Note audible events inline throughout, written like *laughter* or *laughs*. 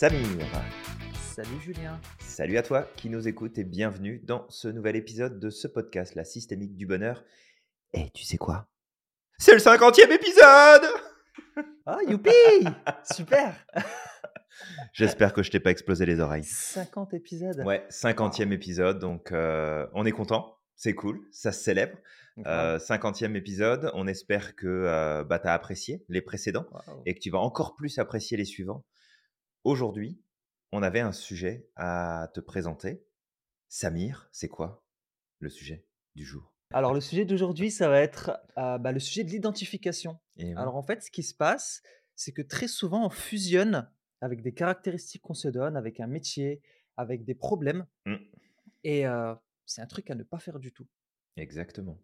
Samir. Salut Julien. Salut à toi qui nous écoute et bienvenue dans ce nouvel épisode de ce podcast, La Systémique du Bonheur. Et tu sais quoi? C'est le cinquantième épisode Ah, youpi *laughs* Super J'espère que je t'ai pas explosé les oreilles. 50 épisodes. Ouais, cinquantième épisode, donc euh, on est content, c'est cool, ça se célèbre. Euh, cinquantième épisode, on espère que euh, bah, tu as apprécié les précédents et que tu vas encore plus apprécier les suivants. Aujourd'hui, on avait un sujet à te présenter. Samir, c'est quoi le sujet du jour? Alors le sujet d'aujourd'hui, ça va être euh, bah, le sujet de l'identification. Et oui, Alors en fait, ce qui se passe, c'est que très souvent, on fusionne avec des caractéristiques qu'on se donne, avec un métier, avec des problèmes. Mm. Et euh, c'est un truc à ne pas faire du tout. Exactement.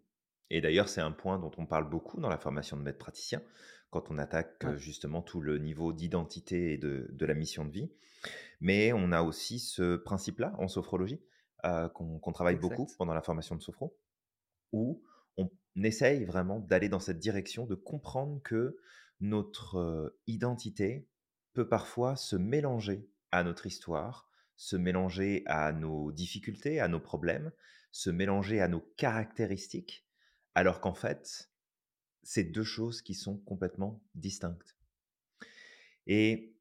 Et d'ailleurs, c'est un point dont on parle beaucoup dans la formation de maître praticien, quand on attaque euh, Ouais. justement tout le niveau d'identité et de, de la mission de vie. Mais on a aussi ce principe-là en sophrologie, euh, qu'on travaille beaucoup pendant la formation de sophro, où on essaye vraiment d'aller dans cette direction, de comprendre que notre euh, identité peut parfois se mélanger à notre histoire, se mélanger à nos difficultés, à nos problèmes, se mélanger à nos caractéristiques, alors qu'en fait, c'est deux choses qui sont complètement distinctes. Et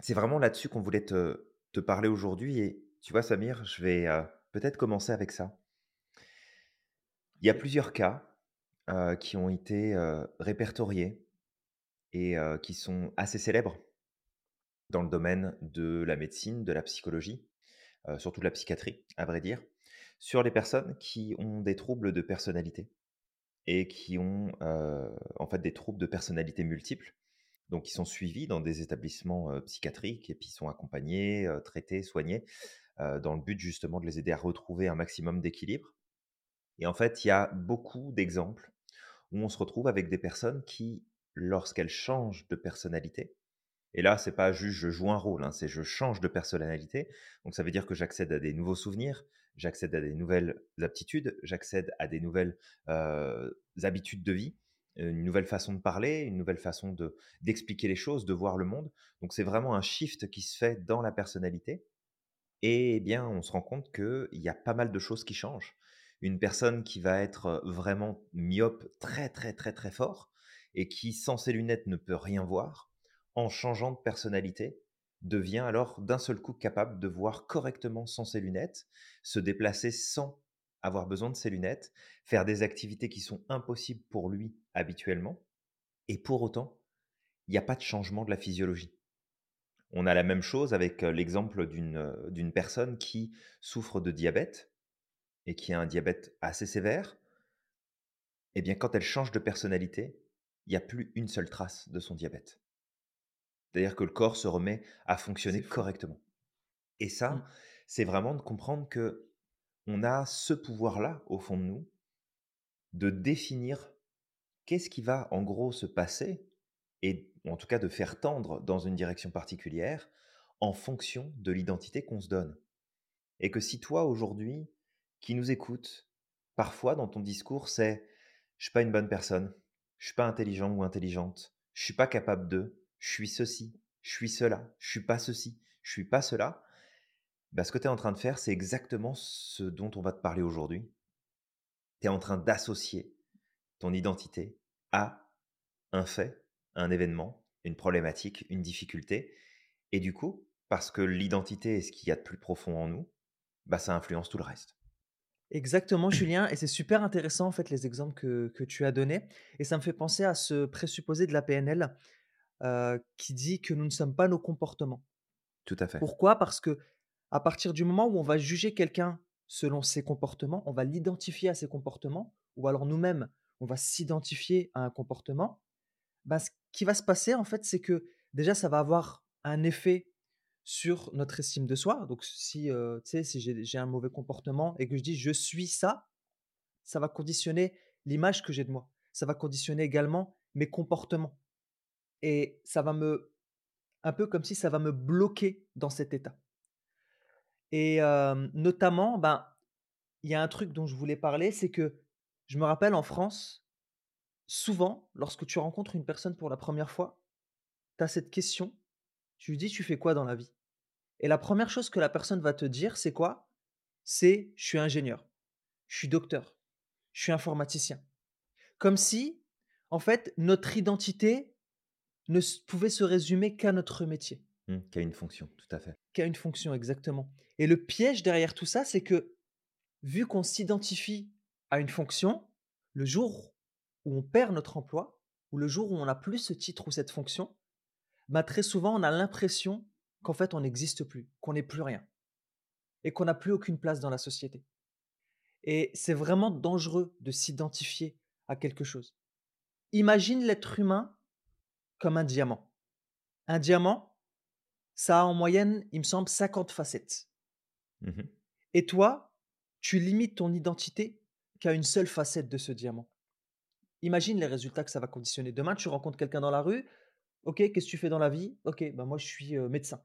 c'est vraiment là-dessus qu'on voulait te, parler aujourd'hui. Et tu vois, Samir, je vais euh, peut-être commencer avec ça. Il y a plusieurs cas euh, qui ont été euh, répertoriés et qui sont assez célèbres dans le domaine de la médecine, de la psychologie, surtout de la psychiatrie, à vrai dire, sur les personnes qui ont des troubles de personnalité et qui ont en fait des troubles de personnalité multiples, donc qui sont suivis dans des établissements psychiatriques et puis sont accompagnés, traités, soignés, dans le but justement de les aider à retrouver un maximum d'équilibre. Et en fait, il y a beaucoup d'exemples où on se retrouve avec des personnes qui, lorsqu'elles changent de personnalité, et là, c'est pas juste je joue un rôle, hein, c'est je change de personnalité. Donc ça veut dire que j'accède à des nouveaux souvenirs, j'accède à des nouvelles aptitudes, j'accède à des nouvelles habitudes de vie, une nouvelle façon de parler, une nouvelle façon de d'expliquer les choses, de voir le monde. Donc c'est vraiment un shift qui se fait dans la personnalité. Et eh bien, on se rend compte qu'il y a pas mal de choses qui changent. Une personne qui va être vraiment myope très très très très fort et qui, sans ses lunettes, ne peut rien voir, en changeant de personnalité, devient alors d'un seul coup capable de voir correctement sans ses lunettes, se déplacer sans avoir besoin de ses lunettes, faire des activités qui sont impossibles pour lui habituellement. Et pour autant, il n'y a pas de changement de la physiologie. On a la même chose avec euh, l'exemple euh, d'une personne qui souffre de diabète et qui a un diabète assez sévère. Eh bien, quand elle change de personnalité, il n'y a plus une seule trace de son diabète. C'est-à-dire que le corps se remet à fonctionner correctement. Et Mm. ça, c'est vraiment de comprendre que on a ce pouvoir-là au fond de nous de définir qu'est-ce qui va en gros se passer et en tout cas de faire tendre dans une direction particulière en fonction de l'identité qu'on se donne. Et que si toi aujourd'hui, qui nous écoutes, parfois dans ton discours c'est je suis pas une bonne personne, je suis pas intelligent ou intelligente, je suis pas capable de, je suis ceci, je suis cela, je suis pas ceci, je suis pas cela, bah, ce que tu es en train de faire, c'est exactement ce dont on va te parler aujourd'hui. Tu es en train d'associer ton identité à un fait, un événement, une problématique, une difficulté. Et du coup, parce que l'identité est ce qu'il y a de plus profond en nous, bah, ça influence tout le reste. Exactement, Julien. Et c'est super intéressant, en fait, les exemples que, que tu as donnés. Et ça me fait penser à ce présupposé de la PNL euh, qui dit que nous ne sommes pas nos comportements. Tout à fait. Pourquoi? Parce que à partir du moment où on va juger quelqu'un selon ses comportements, on va l'identifier à ses comportements, ou alors nous-mêmes, on va s'identifier à un comportement, bah, ce qui va se passer, en fait, c'est que déjà, ça va avoir un effet sur notre estime de soi. Donc, si, euh, si j'ai un mauvais comportement et que je dis je suis ça, ça va conditionner l'image que j'ai de moi. Ça va conditionner également mes comportements. Et ça va me, un peu comme si ça va me bloquer dans cet état. Et notamment, ben, il y a un truc dont je voulais parler, c'est que je me rappelle en France, souvent, lorsque tu rencontres une personne pour la première fois, tu as cette question, Tu lui dis: «Tu fais quoi dans la vie?» et la première chose que la personne va te dire, c'est quoi? C'est: «Je suis ingénieur, je suis docteur, je suis informaticien». Comme si, en fait, notre identité ne pouvait se résumer qu'à notre métier. Mmh, qui a une fonction, tout à fait. Qu'à une fonction, exactement et le piège derrière tout ça, c'est que, vu qu'on s'identifie à une fonction, le jour où on perd notre emploi ou le jour où on n'a plus ce titre ou cette fonction, bah, très souvent, on a l'impression qu'en fait, on n'existe plus, qu'on n'est plus rien et qu'on n'a plus aucune place dans la société et c'est vraiment dangereux de s'identifier à quelque chose. Imagine l'être humain comme un diamant. Un diamant, ça a en moyenne, il me semble, 50 facettes. Mmh mh. Et toi, tu limites ton identité qu'à une seule facette de ce diamant. Imagine les résultats que ça va conditionner. Demain, tu rencontres quelqu'un dans la rue: «OK, qu'est-ce que tu fais dans la vie?» «OK, bah, moi je suis, médecin».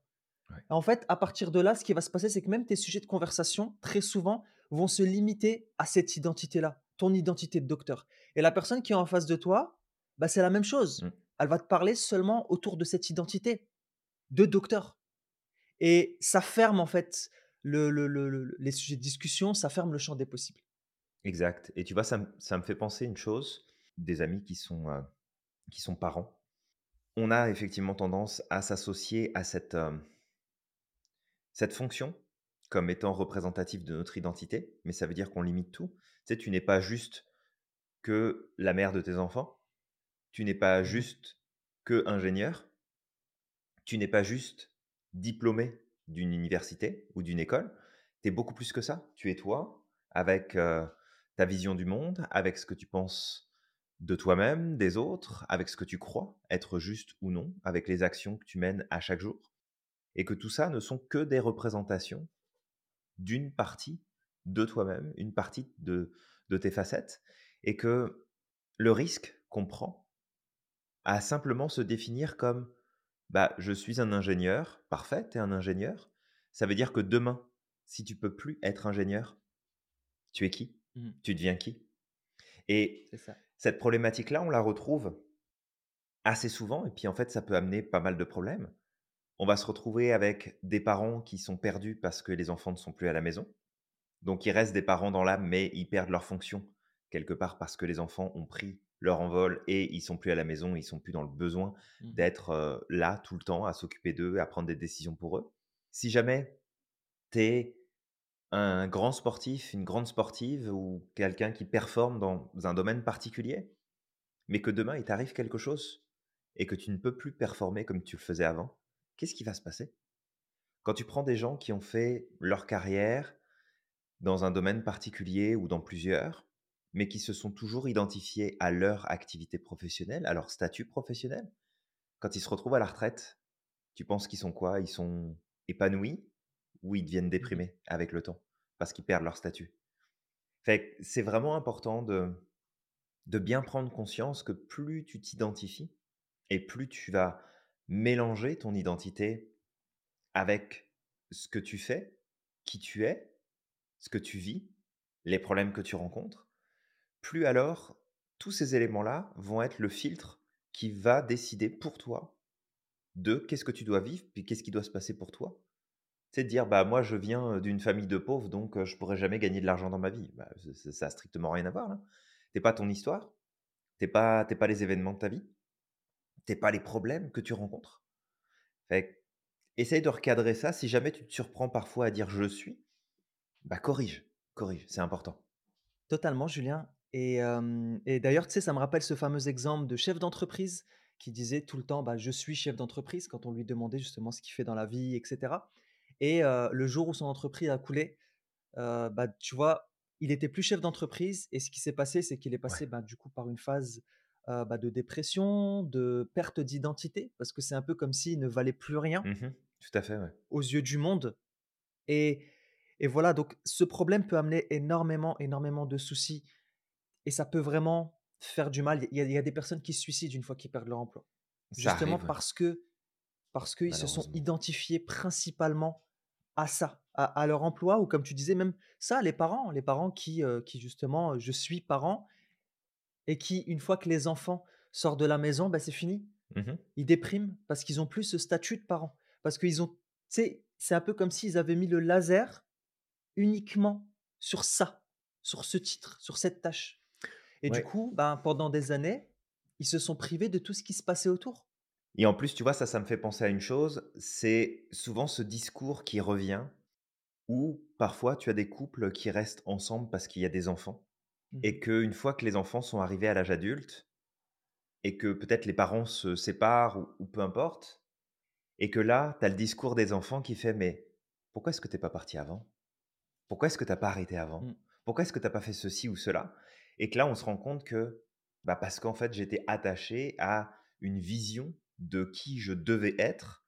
Ouais. En fait, à partir de là, ce qui va se passer, c'est que même tes sujets de conversation, très souvent, vont se limiter à cette identité-là, ton identité de docteur et la personne qui est en face de toi, bah, c'est la même chose. Mmh. Elle va te parler seulement autour de cette identité de docteur et ça ferme en fait le le le le les sujets de discussion, ça ferme le champ des possibles. Exact et tu vois, ça me fait penser une chose, des amis qui sont, heu, qui sont parents. On a effectivement tendance à s'associer à cette, hem cette fonction comme étant représentative de notre identité, mais ça veut dire qu'on limite tout. Tu sais, tu n'es pas juste que la mère de tes enfants, tu n'es pas juste qu'ingénieur tu n'es pas juste diplômé d'une université ou d'une école, tu es beaucoup plus que ça. Tu es toi avec, heu, ta vision du monde, avec ce que tu penses de toi-même, des autres, avec ce que tu crois être juste ou non, avec les actions que tu mènes à chaque jour et que tout ça ne sont que des représentations d'une partie de toi-même, une partie de de tes facettes et que le risque qu'on prend à simplement se définir comme, bah, je suis un ingénieur, parfait, tu es un ingénieur. Ça veut dire que demain, si tu peux plus être ingénieur, tu es qui? Mmh mh. Tu deviens qui? Et ça. cette problématique-là, on la retrouve assez souvent et puis en fait, ça peut amener pas mal de problèmes. On va se retrouver avec des parents qui sont perdus parce que les enfants ne sont plus à la maison. Donc ils restent des parents dans l'âme, mais ils perdent leur fonction quelque part parce que les enfants ont pris leur envol et ils sont plus à la maison, ils sont plus dans le besoin Mmh mh. d'être, là tout le temps à s'occuper d'eux, à prendre des décisions pour eux. Si jamais tu es un grand sportif, une grande sportive ou quelqu'un qui performe dans un domaine particulier, mais que demain il t'arrive quelque chose et que tu ne peux plus performer comme tu le faisais avant, qu'est-ce qui va se passer? Quand tu prends des gens qui ont fait leur carrière dans un domaine particulier ou dans plusieurs, mais qui se sont toujours identifiés à leur activité professionnelle, à leur statut professionnel. Quand ils se retrouvent à la retraite, tu penses qu'ils sont quoi? Ils sont épanouis ou ils deviennent Mmh mh. déprimés avec le temps? Parce qu'ils perdent leur statut? Fait c'est vraiment important de de bien prendre conscience que plus tu t'identifies et plus tu vas mélanger ton identité avec ce que tu fais, qui tu es, ce que tu vis, les problèmes que tu rencontres, plus alors tous ces éléments-là vont être le filtre qui va décider pour toi de qu'est-ce que tu dois vivre, puis qu'est-ce qui doit se passer pour toi. Sais, de dire: «Bah, moi, je viens, d'une famille de pauvres, donc je pourrais jamais gagner de l'argent dans ma vie». Bah, ça a strictement rien à voir, là. Tu es pas ton histoire, tu es pas tu es pas les événements de ta vie, tu es pas les problèmes que tu rencontres. Fait qu'essaye de recadrer ça. Si jamais tu te surprends parfois à dire: «Je suis», bah, corrige, corrige, c'est important. Totalement, Julien et d'ailleurs, tu sais, ça me rappelle ce fameux exemple de chef d'entreprise qui disait tout le temps: «Bah, je suis chef d'entreprise», quand on lui demandait justement ce qu'il fait dans la vie et cetera et le jour où son entreprise a coulé, bah, tu vois, il était plus chef d'entreprise et ce qui s'est passé, c'est qu'il est Ouais. passé, bah, du coup, par une phase, bah, de dépression, de perte d'identité parce que c'est un peu comme s'il ne valait plus rien Mmh mh. Tout à fait, ouais. aux yeux du monde et et voilà, donc ce problème peut amener énormément, énormément de soucis et ça peut vraiment faire du mal. Il y a il y a des personnes qui se suicident une fois qu'ils perdent leur emploi. Ça Justement arrive, parce que parce qu'ils se sont identifiés principalement à ça, à à leur emploi ou comme tu disais même ça, les parents les parents qui, heu, qui justement, heu: «Je suis parent» et qui, une fois que les enfants sortent de la maison, bah, c'est fini. Mmh mh. Ils dépriment parce qu'ils ont plus ce statut de parent. parce qu'ils ont c'est un peu comme s'ils avaient mis le laser uniquement sur ça, sur ce titre, sur cette tâche et du Ouais. coup, ben, pendant des années, ils se sont privés de tout ce qui se passait autour. Et en plus, tu vois, ça, ça me fait penser à une chose, c'est souvent ce discours qui revient où parfois tu as des couples qui restent ensemble parce qu'il y a des enfants Mmh et mh. qu'une fois que les enfants sont arrivés à l'âge adulte et que peut-être les parents se séparent ou ou peu importe et que là, tu as le discours des enfants qui fait: «Mais pourquoi est-ce que tu es pas parti avant? Pourquoi est-ce que tu as pas arrêté avant? Mmh. Pourquoi est-ce que tu as pas fait ceci ou cela?» Et que là, on se rend compte que, bah, parce qu'en fait, j'étais attaché à une vision de qui je devais être,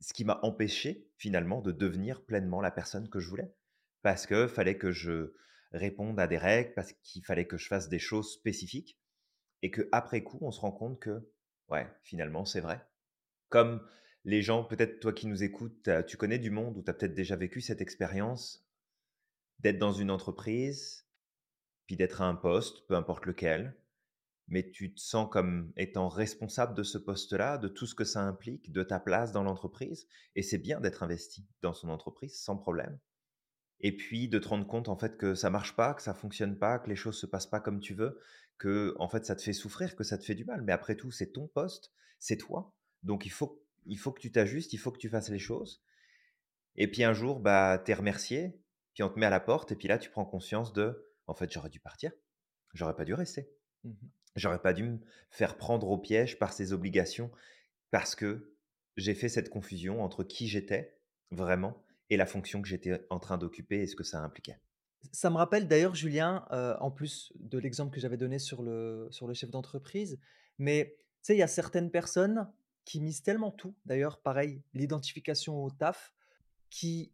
ce qui m'a empêché finalement de devenir pleinement la personne que je voulais. Parce que fallait que je réponde à des règles, parce qu'il fallait que je fasse des choses spécifiques et qu'après coup, on se rend compte que, ouais, finalement, c'est vrai. Comme les gens, peut-être toi qui nous écoutes, tu connais du monde où tu as peut-être déjà vécu cette expérience d'être dans une entreprise, puis d'être à un poste, peu importe lequel, mais tu te sens comme étant responsable de ce poste-là, de tout ce que ça implique, de ta place dans l'entreprise et c'est bien d'être investi dans son entreprise sans problème. Et puis de te rendre compte, en fait, que ça marche pas, que ça fonctionne pas, que les choses se passent pas comme tu veux, que en fait, ça te fait souffrir, que ça te fait du mal, mais après tout, c'est ton poste, c'est toi, donc il faut il faut que tu t'ajustes, il faut que tu fasses les choses. Et puis un jour, bah, tu es remercié, puis on te met à la porte et puis là, tu prends conscience de: «En fait, j'aurais dû partir, j'aurais pas dû rester, Mmh mh. j'aurais pas dû me faire prendre au piège par ces obligations parce que j'ai fait cette confusion entre qui j'étais vraiment et la fonction que j'étais en train d'occuper et ce que ça impliquait». Ça me rappelle d'ailleurs Julien, heu, en plus de l'exemple que j'avais donné sur le sur le chef d'entreprise, mais tu sais, il y a certaines personnes qui misent tellement tout, d'ailleurs pareil, l'identification au taf, qui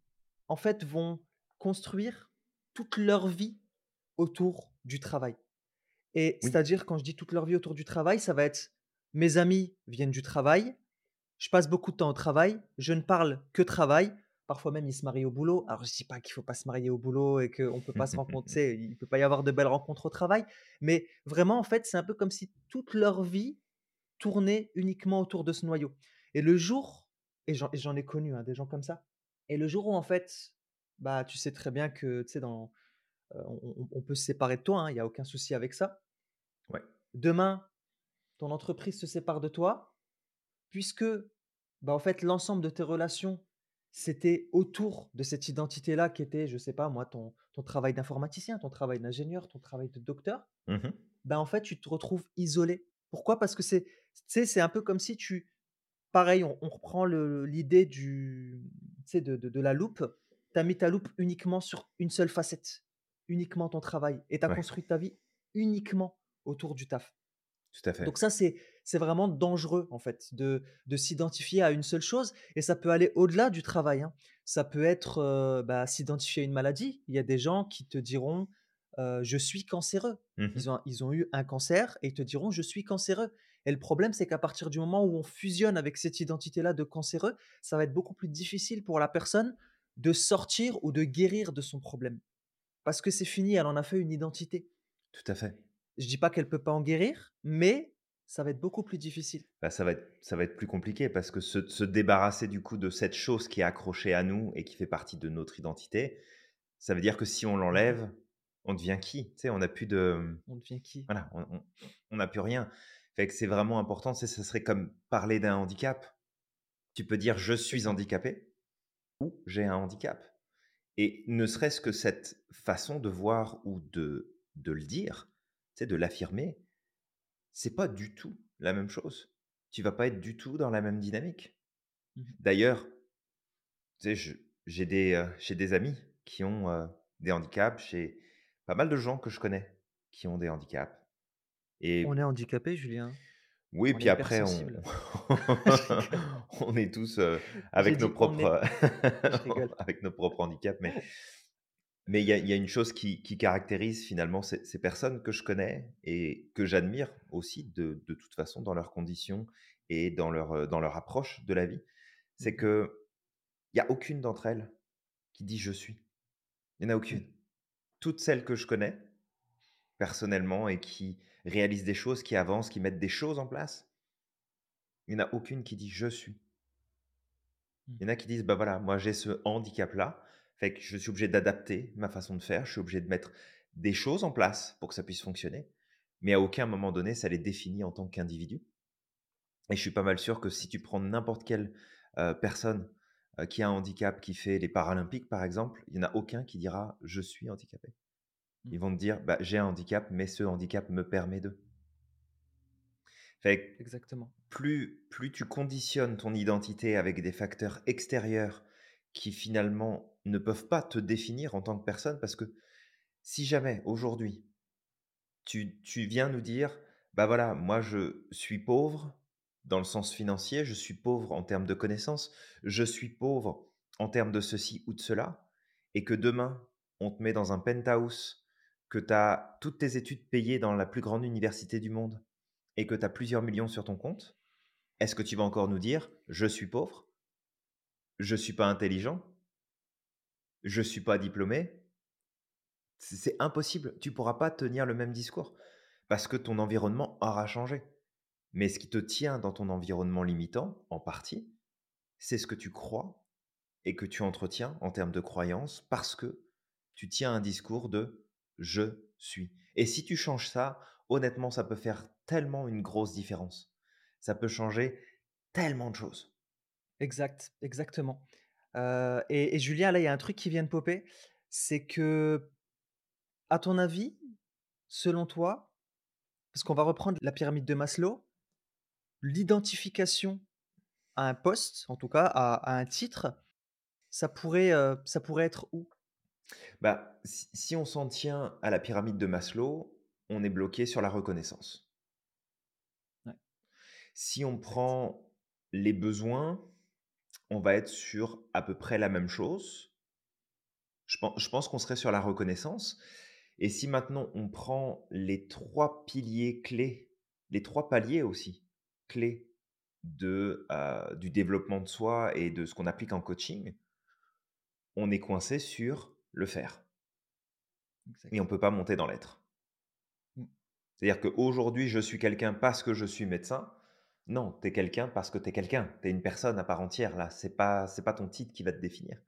en fait vont construire toute leur vie autour du travail et Oui. c'est-à-dire quand je dis toute leur vie autour du travail, ça va être: mes amis viennent du travail, je passe beaucoup de temps au travail, je ne parle que travail. Parfois même, ils se marient au boulot. Alors je dis pas qu'il faut pas se marier au boulot et qu'on peut pas se rencontrer, *laughs* il peut pas y avoir de belles rencontres au travail, mais vraiment, en fait, c'est un peu comme si toute leur vie tournait uniquement autour de ce noyau et le jour et j'en ai connu, hein, des gens comme ça et le jour où en fait, bah, tu sais très bien que, tu sais, dans, on on peut se séparer de toi, hein, il y a aucun souci avec ça. Ouais. Demain, ton entreprise se sépare de toi, puisque, bah, en fait, l'ensemble de tes relations, c'était autour de cette identité-là qui était, je sais pas moi, ton ton travail d'informaticien, ton travail d'ingénieur, ton travail de docteur. Mmh mh. Ben, en fait, tu te retrouves isolé. Pourquoi? Parce que c'est c'est un peu comme si tu pareil, on on reprend l'idée du de de la loupe. Tu as mis ta loupe uniquement sur une seule facette, uniquement ton travail et tu as Ouais, construit ta vie uniquement autour du taf. tout à fait. Donc ça, c'est c'est vraiment dangereux, en fait, de de s'identifier à une seule chose et ça peut aller au-delà du travail, hein. Ça peut être, heu, bah, s'identifier à une maladie. Il y a des gens qui te diront, heu: «Je suis cancéreux». Mmh mh. Ils ont ils ont eu un cancer et ils te diront: «Je suis cancéreux» et le problème, c'est qu'à partir du moment où on fusionne avec cette identité-là de cancéreux, ça va être beaucoup plus difficile pour la personne de sortir ou de guérir de son problème. Parce que c'est fini, elle en a fait une identité. Tout à fait. Je dis pas qu'elle peut pas en guérir, mais ça va être beaucoup plus difficile. Bah, ça va être ça va être plus compliqué parce que se se débarrasser du coup de cette chose qui est accrochée à nous et qui fait partie de notre identité, ça veut dire que si on l'enlève, on devient qui? Tu sais, on n'a plus de, On devient qui? voilà, on n'a plus rien. Fait que c'est vraiment important, ce serait comme parler d'un handicap. Tu peux dire: «Je suis handicapé» ou «J'ai un handicap» et ne serait-ce que cette façon de voir ou de de le dire, sais, de l'affirmer, c'est pas du tout la même chose. Tu vas pas être du tout dans la même dynamique. Mmh mh. D'ailleurs, j'ai des, j'ai des amis qui ont, heu, des handicaps, j'ai pas mal de gens que je connais qui ont des handicaps On est et handicapé, Julien? Oui, On puis après *laughs* *laughs* on est tous, J'ai avec nos propres, *laughs* avec nos propres handicaps, mais mais il y a y a une chose qui qui caractérise finalement ces ces personnes que je connais et que j'admire aussi de de toute façon dans leurs conditions et dans leur, heu, dans leur approche de la vie, Mmh c'est mh. qu'il y a aucune d'entre elles qui dit: «Je suis». Il y en a Mmh. aucune. Toutes celles que je connais personnellement et qui réalisent des choses, qui avancent, qui mettent des choses en place, il y en a aucune qui dit: «Je suis». Mmh. Il y en a qui disent: «Bah, voilà, moi j'ai ce handicap-là, fait que je suis obligé d'adapter ma façon de faire, je suis obligé de mettre des choses en place pour que ça puisse fonctionner», mais à aucun moment donné, ça les définit en tant qu'individu et je suis pas mal sûr que si tu prends n'importe quelle, heu, personne, heu, qui a un handicap, qui fait les paralympiques, par exemple, il y en a aucun qui dira: «Je suis handicapé». Mmh. Ils vont te dire: «Bah, j'ai un handicap, mais ce handicap me permet de». Fait Exactement. plus plus tu conditionnes ton identité avec des facteurs extérieurs qui finalement ne peuvent pas te définir en tant que personne parce que si jamais aujourd'hui tu tu viens nous dire: «Bah, voilà, moi je suis pauvre dans le sens financier, je suis pauvre en termes de connaissances, je suis pauvre en termes de ceci ou de cela» et que demain on te met dans un penthouse, que tu as toutes tes études payées dans la plus grande université du monde et que tu as plusieurs millions sur ton compte, est-ce que tu vas encore nous dire: «Je suis pauvre»? «Je suis pas intelligent»? «Je suis pas diplômé»? C'est c'est impossible, tu pourras pas tenir le même discours parce que ton environnement aura changé. Mais ce qui te tient dans ton environnement limitant, en partie, c'est ce que tu crois et que tu entretiens en termes de croyances parce que tu tiens un discours de «je suis» et si tu changes ça, honnêtement, ça peut faire tellement une grosse différence. Ça peut changer tellement de choses. Exact, exactement. Heu et Julien, là, il y a un truc qui vient de popper, c'est que, à ton avis, selon toi, parce qu'on va reprendre la pyramide de Maslow, l'identification à un poste, en tout cas à un titre, ça pourrait, heu, ça pourrait être où? Bah, si si on s'en tient à la pyramide de Maslow, on est bloqué sur la reconnaissance. Ouais. Si on Exact. prend les besoins, on va être sur à peu près la même chose. Je pen je pense qu'on serait sur la reconnaissance et si maintenant on prend les 3 piliers clés, les 3 paliers aussi, clés de, heu, du développement de soi et de ce qu'on applique en coaching on est coincé sur le faire et on Exact. peut pas monter dans l'être. Mmh. C'est-à-dire qu'aujourd'hui, je suis quelqu'un parce que je suis médecin. Non, tu es quelqu'un parce que tu es quelqu'un. Tu es une personne à part entière là, c'est pas c'est pas ton titre qui va te définir.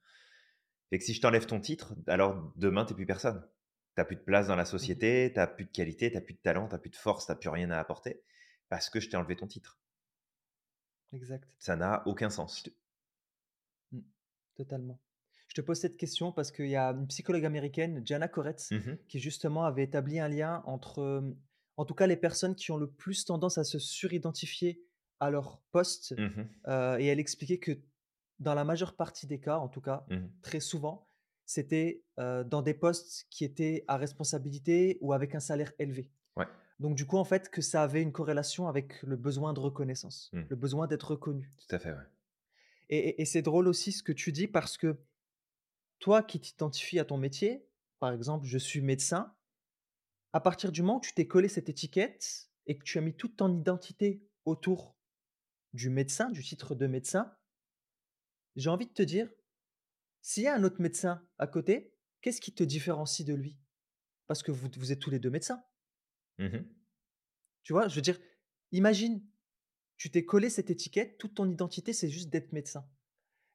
Et que si je t'enlève ton titre, alors demain tu plus personne. Tu plus de place dans la Mmh mh. société, tu as plus de qualité, tu as plus de talent, tu as plus de force, tu as plus rien à apporter parce que je t'ai enlevé ton titre. Exact. Ça n'a aucun sens. Mmh, totalement. Je te pose cette question parce qu'il y a une psychologue américaine, Jana Koretz, Mmh mh. qui justement avait établi un lien entre, en tout cas les personnes qui ont le plus tendance à se suridentifier à leur poste, Mmh mh. heu et elle expliquait que dans la majeure partie des cas, en tout cas, Mmh mh. très souvent, c'était, dans des postes qui étaient à responsabilité ou avec un salaire élevé. Ouais. Donc du coup, en fait, que ça avait une corrélation avec le besoin de reconnaissance, Mmh. le besoin d'être reconnu. Tout à fait, ouais. Et et et c'est drôle aussi ce que tu dis parce que toi qui t'identifies à ton métier, par exemple: «Je suis médecin», à partir du moment où tu t'es collé cette étiquette et que tu as mis toute ton identité autour du médecin, du titre de médecin j'ai envie de te dire, s'il y a un autre médecin à côté, qu'est-ce qui te différencie de lui? Parce que vous êtes tous les 2 médecins. Mmh mh. Tu vois? Je veux dire, imagine, tu t'es collé cette étiquette, toute ton identité, c'est juste d'être médecin.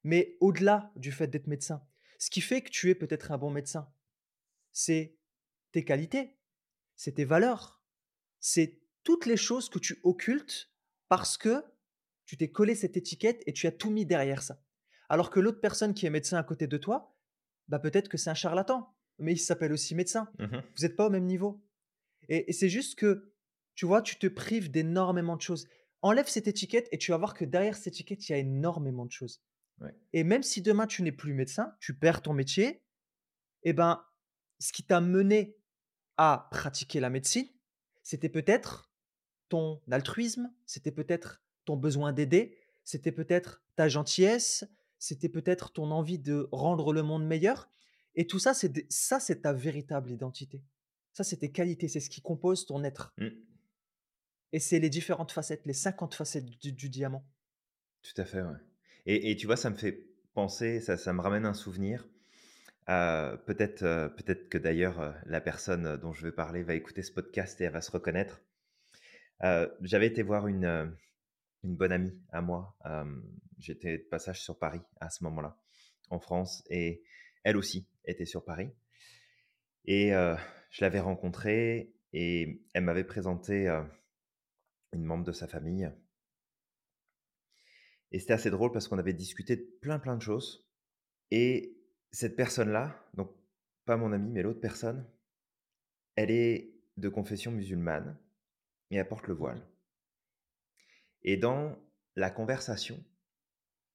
Mais au-delà du fait d'être médecin, ce qui fait que tu es peut-être un bon médecin, c'est tes qualités, c'est tes valeurs, c'est toutes les choses que tu occultes parce que tu t'es collé cette étiquette et tu as tout mis derrière ça. Alors que l'autre personne qui est médecin à côté de toi, bah, peut-être que c'est un charlatan, mais il s'appelle aussi médecin. Mmh mh. Vous êtes pas au même niveau et et c'est juste que, tu vois, tu te prives d'énormément de choses. Enlève cette étiquette et tu vas voir que derrière cette étiquette, il y a énormément de choses Ouais. et même si demain tu n'es plus médecin, tu perds ton métier et ben, ce qui t'a mené à pratiquer la médecine, c'était peut-être ton altruisme, c'était peut-être ton besoin d'aider, c'était peut-être ta gentillesse, c'était peut-être ton envie de rendre le monde meilleur et tout ça, c'est ça, c'est ta véritable identité. Ça, c'est tes qualités, c'est ce qui compose ton être Mmh. et c'est les différentes facettes, les 50 facettes du du diamant. Tout à fait, ouais et tu vois, ça me fait penser, ça me ramène un souvenir, heu, peut-être, heu, peut-être que d'ailleurs, heu, la personne dont je vais parler va écouter ce podcast et elle va se reconnaître. J'avais été voir une, une bonne amie à moi. J'étais de passage sur Paris à ce moment-là, en France et elle aussi était sur Paris et je l'avais rencontrée et elle m'avait présenté, une membre de sa famille et c'était assez drôle parce qu'on avait discuté de plein, plein de choses et cette personne-là, donc pas mon amie, mais l'autre personne, elle est de confession musulmane et elle porte le voile et dans la conversation,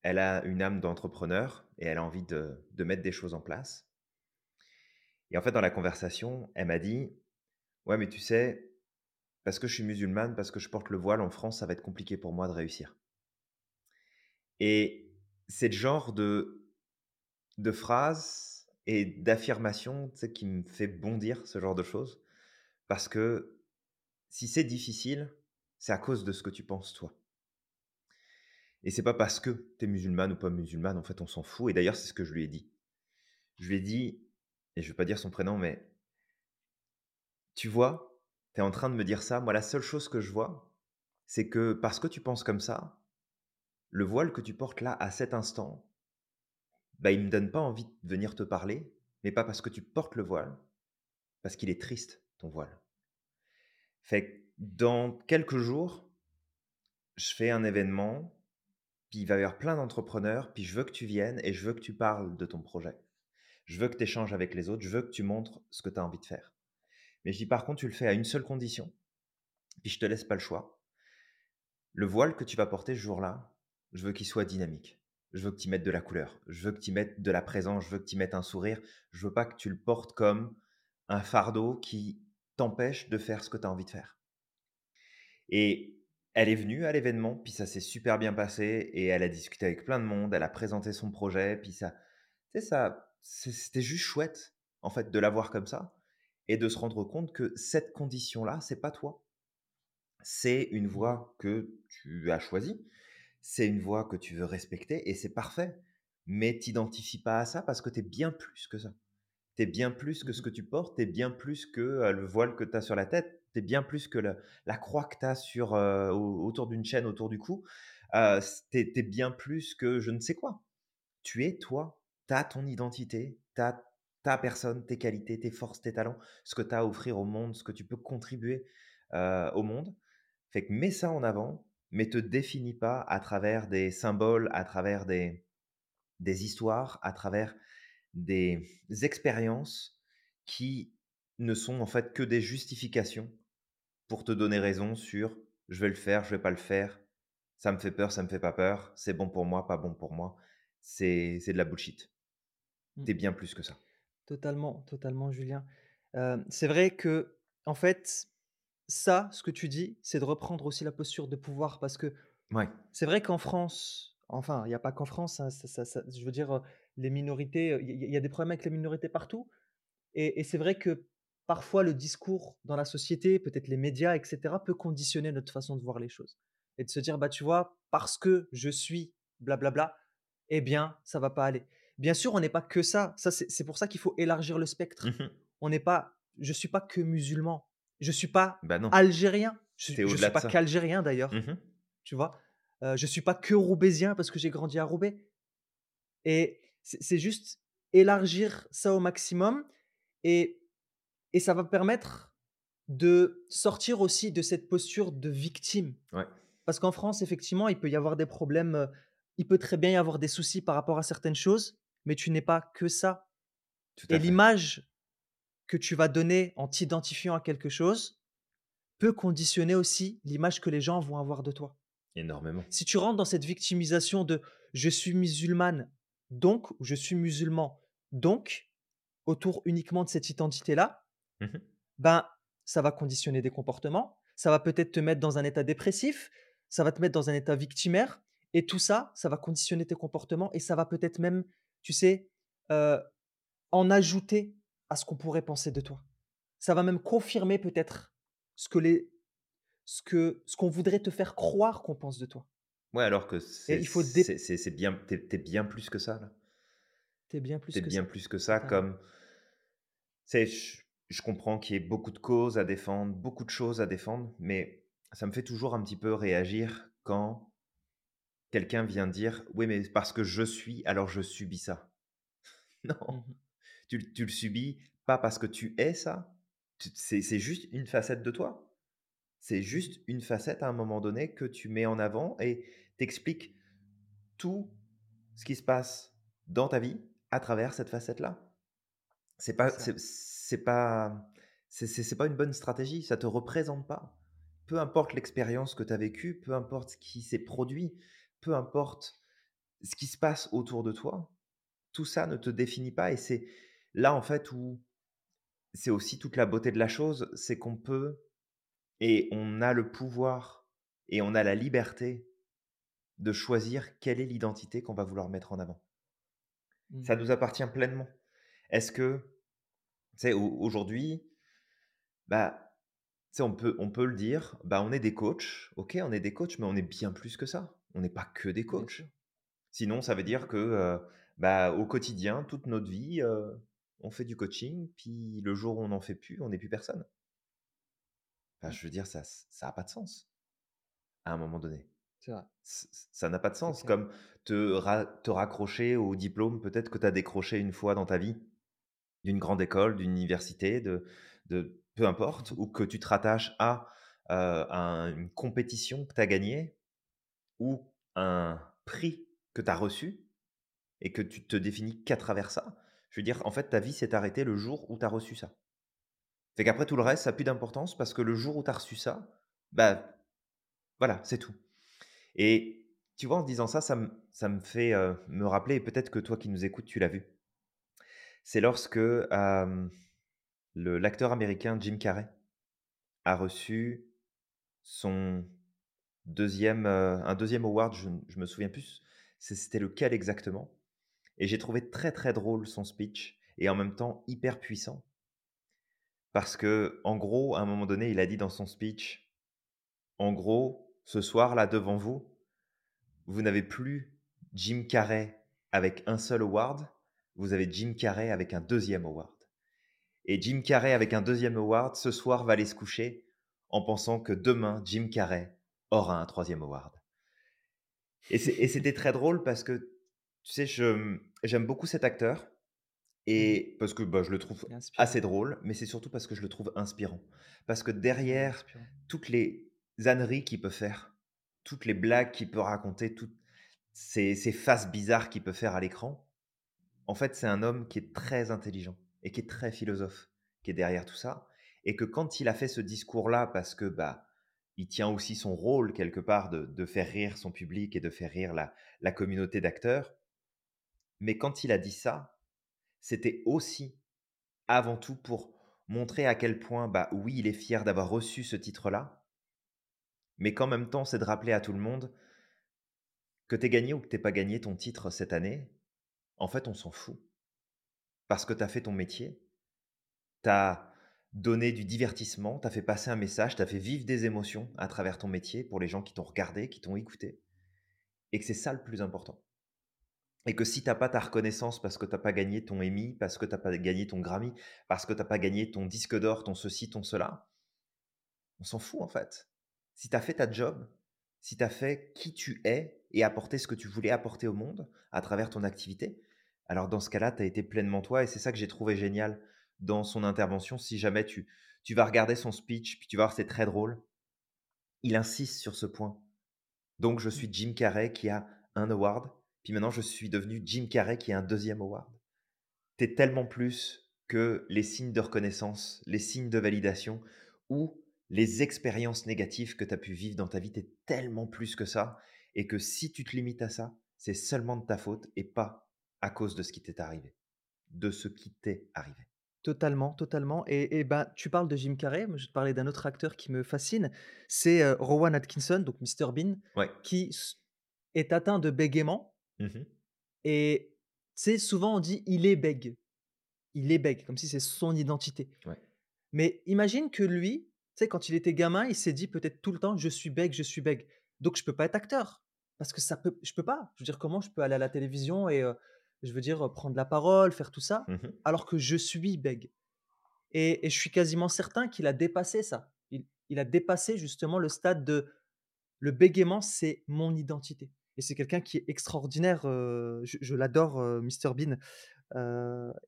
elle a une âme d'entrepreneur et elle a envie de de mettre des choses en place et en fait, dans la conversation, elle m'a dit: «Ouais, mais tu sais, parce que je suis musulmane, parce que je porte le voile en France, ça va être compliqué pour moi de réussir» et c'est le genre de de phrase et d'affirmation, qui me fait bondir, ce genre de choses, parce que si c'est difficile, c'est à cause de ce que tu penses toi. Et c'est pas parce que tu es musulmane ou pas musulmane, en fait, on s'en fout. Et d'ailleurs, c'est ce que je lui ai dit. Je lui ai dit et je vais pas dire son prénom, mais «Tu vois, tu es en train de me dire ça, moi, la seule chose que je vois, c'est que parce que tu penses comme ça, le voile que tu portes là, à cet instant, bah, il me donne pas envie de venir te parler, mais pas parce que tu portes le voile, parce qu'il est triste, ton voile. Fait que dans quelques jours, je fais un événement, puis il va y avoir plein d'entrepreneurs, puis je veux que tu viennes et je veux que tu parles de ton projet. Je veux que tu échanges avec les autres, je veux que tu montres ce que tu as envie de faire. Mais je dis: «Par contre, tu le fais à une seule condition, puis je te laisse pas le choix. Le voile que tu vas porter ce jour-là, je veux qu'il soit dynamique. Je veux que tu mettes de la couleur. Je veux que tu mettes de la présence. Je veux que tu mettes un sourire. Je veux pas que tu le portes comme un fardeau qui t'empêche de faire ce que tu as envie de faire». Et elle est venue à l'événement, puis ça s'est super bien passé et elle a discuté avec plein de monde. Elle a présenté son projet, puis ça tu ça c'était juste chouette, en fait, de la voir comme ça et de se rendre compte que cette condition-là, c'est pas toi. C'est une voie que tu as choisie, c'est une voie que tu veux respecter et c'est parfait. Mais t'identifies pas à ça parce que tu es bien plus que ça. Tu es bien plus que ce Mmh que tu portes, tu es bien plus que, le voile que tu as sur la tête, tu es bien plus que le la croix que tu as sur, autour d'une chaîne autour du cou. Heu, c tu es bien plus que je ne sais quoi. Tu es toi, tu as ton identité, tu as ta personne, tes qualités, tes forces, tes talents, ce que tu as à offrir au monde, ce que tu peux contribuer, au monde. Fait que mets ça en avant, mais te définis pas à travers des symboles, à travers des des histoires, à travers des expériences qui ne sont en fait que des justifications pour te donner raison sur: «Je vais le faire, je vais pas le faire, ça me fait peur, ça me fait pas peur, c'est bon pour moi, pas bon pour moi». C'est c'est de la bullshit. Mmh. Tu es bien plus que ça. Totalement, totalement Julien. C'est vrai que en fait, ça, ce que tu dis, c'est de reprendre aussi la posture de pouvoir parce que Ouais. c'est vrai qu'en France, enfin, il y a pas qu'en France, hein, ça ça ça je veux dire, les minorités, il y a il y a des problèmes avec les minorités partout et et c'est vrai que parfois le discours dans la société, peut-être les médias et cetera, peut conditionner notre façon de voir les choses et de se dire: «Bah, tu vois, parce que je suis blablabla, eh bien, ça va pas aller». Bien sûr, on n'est pas que ça. Ça, c'est c'est pour ça qu'il faut élargir le spectre. Mmh On n'est pas je suis pas que musulman, je suis pas Bah, non, algérien, je au-delà suis pas qu'algérien d'ailleurs, Mmh tu vois? Heu, je suis pas que roubaisien parce que j'ai grandi à Roubaix. Et c'est juste élargir ça au maximum et et ça va permettre de sortir aussi de cette posture de victime. Ouais, Parce qu'en France, effectivement, il peut y avoir des problèmes, heu, il peut très bien y avoir des soucis par rapport à certaines choses, mais tu n'es pas que ça. Et l'image que tu vas donner en t'identifiant à quelque chose peut conditionner aussi l'image que les gens vont avoir de toi. Énormément. Si tu rentres dans cette victimisation de «je suis musulmane, donc» ou «je suis musulman, donc» autour uniquement de cette identité-là, Mmh ben, ça va conditionner des comportements, ça va peut-être te mettre dans un état dépressif, ça va te mettre dans un état victimaire et tout ça, ça va conditionner tes comportements et ça va peut-être même, tu sais, heu, en ajouter à ce qu'on pourrait penser de toi. Ça va même confirmer peut-être ce que les ce que ce qu'on voudrait te faire croire qu'on pense de toi Ouais, alors que c'est il faut dé c'est bien tu es tu es bien plus que ça, là. tu bien plus es que bien ça, plus que ça, comme je je comprends qu'il y ait beaucoup de causes à défendre, beaucoup de choses à défendre, mais ça me fait toujours un petit peu réagir quand quelqu'un vient dire: «Oui, mais parce que je suis, alors je subis ça». *laughs* Mmh Non, mh. Tu le tu le subis pas parce que tu es ça, c'est c'est juste une facette de toi? C'est juste une facette à un moment donné que tu mets en avant et tu tout ce qui se passe dans ta vie à travers cette facette-là? C'est C'est pas c'est pas c'est pas une bonne stratégie, ça te représente pas. Peu importe l'expérience que tu as vécue, peu importe ce qui s'est produit, peu importe ce qui se passe autour de toi, tout ça ne te définit pas et c'est là, en fait, où c'est aussi toute la beauté de la chose, c'est qu'on peut et on a le pouvoir et on a la liberté de choisir quelle est l'identité qu'on va vouloir mettre en avant. Mmh. Ça nous appartient pleinement. Est-ce que, au aujourd'hui, bah, on peut on peut le dire, bah, on est des coachs, OK, on est des coachs, mais on est bien plus que ça. On n'est pas que des coachs. Sinon, ça veut dire que, heu, bah, au quotidien, toute notre vie, heu, on fait du coaching, puis le jour où on n'en fait plus, on n'est plus personne. Enfin, Mmh. je veux dire, ça ça a pas de sens, à un moment donné. Vrai, ça n'a pas de sens, comme te ra te raccrocher au diplôme peut-être que tu as décroché une fois dans ta vie, d'une grande école, d'une université, de de peu Mmh importe, mh. ou que tu te rattaches à, heu, à une compétition que tu as gagnée ou un prix que tu as reçu et que tu te définis qu'à travers ça. Je veux dire, en fait, ta vie s'est arrêtée le jour où tu as reçu ça. Fait qu'après tout le reste, ça a plus d'importance parce que le jour où tu as reçu ça, bah, voilà, c'est tout. Et tu vois, en disant ça, ça me fait, heu, me rappeler et peut-être que toi qui nous écoutes, tu l'as vu. C'est lorsque, l'acteur américain Jim Carrey a reçu son deuxième, e un deuxième award, je ne me souviens plus c'était lequel exactement et j'ai trouvé très, très drôle son speech et en même temps hyper puissant parce que en gros, à un moment donné, il a dit dans son speech: «En gros, ce soir-là, devant vous, Vous n'avez plus Jim Carrey avec un seul award, vous avez Jim Carrey avec un deuxième award. Et Jim Carrey avec un deuxième award, ce soir, va aller se coucher en pensant que demain, Jim Carrey aura un troisième award. Et c'était très drôle parce que, tu sais, je, mmh, j'aime beaucoup cet acteur Mmh mh. et parce que, bah, je le trouve inspirant. assez drôle, mais c'est surtout parce que je le trouve inspirant. Parce que derrière inspirant. toutes les âneries qu'il peut faire, toutes les blagues qu'il peut raconter, toutes ces ces faces bizarres qu'il peut faire à l'écran, en fait, c'est un homme qui est très intelligent et qui est très philosophe, qui est derrière tout ça et que quand il a fait ce discours-là parce que, bah, il tient aussi son rôle quelque part de de faire rire son public et de faire rire la la communauté d'acteurs, mais quand il a dit ça, c'était aussi avant tout pour montrer à quel point, bah, oui, il est fier d'avoir reçu ce titre-là, mais qu'en même temps, c'est de rappeler à tout le monde que tu aies gagné ou que tu aies pas gagné ton titre cette année, en fait, on s'en fout. Parce que tu as fait ton métier, tu as donné du divertissement, tu as fait passer un message, tu as fait vivre des émotions à travers ton métier pour les gens qui t'ont regardé, qui t'ont écouté, et que c'est ça le plus important. Et que si tu as pas ta reconnaissance parce que tu as pas gagné ton Emmy, parce que tu as pas gagné ton Grammy, parce que tu as pas gagné ton disque d'or, ton ceci, ton cela, on s'en fout en fait. Si tu as fait ta job, si tu as fait qui tu es et apporté ce que tu voulais apporter au monde à travers ton activité, alors dans ce cas-là, tu as été pleinement toi et c'est ça que j'ai trouvé génial dans son intervention. Si jamais tu, tu vas regarder son speech, puis tu vas voir, c'est très drôle, il insiste sur ce point. Donc je Mmh. suis Jim Carrey qui a un award, puis maintenant je suis devenu Jim Carrey qui a un deuxième award. Tu es tellement plus que les signes de reconnaissance, les signes de validation ou les expériences négatives que tu as pu vivre dans ta vie. Tu es tellement plus que ça et que si tu te limites à ça, c'est seulement de ta faute et pas à cause de ce qui t'est arrivé, de ce qui t'est arrivé. Totalement, totalement et et ben, tu parles de Jim Carrey, moi je vais te parler d'un autre acteur qui me fascine, c'est, heu, Rowan Atkinson, donc Mr Bean, Ouais. qui est atteint de bégaiement Mmh et tu sais, souvent on dit: «Il est bègue». Il est bègue, comme si c'est son identité. Ouais. Mais imagine que lui, tu sais, quand il était gamin, il s'est dit peut-être tout le temps: «Je suis bègue, je suis bègue, donc je peux pas être acteur». Parce que ça peut je peux pas. Je veux dire, comment je peux aller à la télévision et je veux dire, prendre la parole, faire tout ça, Mmh alors que je suis bègue? Et et je suis quasiment certain qu'il a dépassé ça. Il il a dépassé justement le stade de: «Le bégaiement, c'est mon identité». Et c'est quelqu'un qui est extraordinaire, je je l'adore, heu, Mister Bean,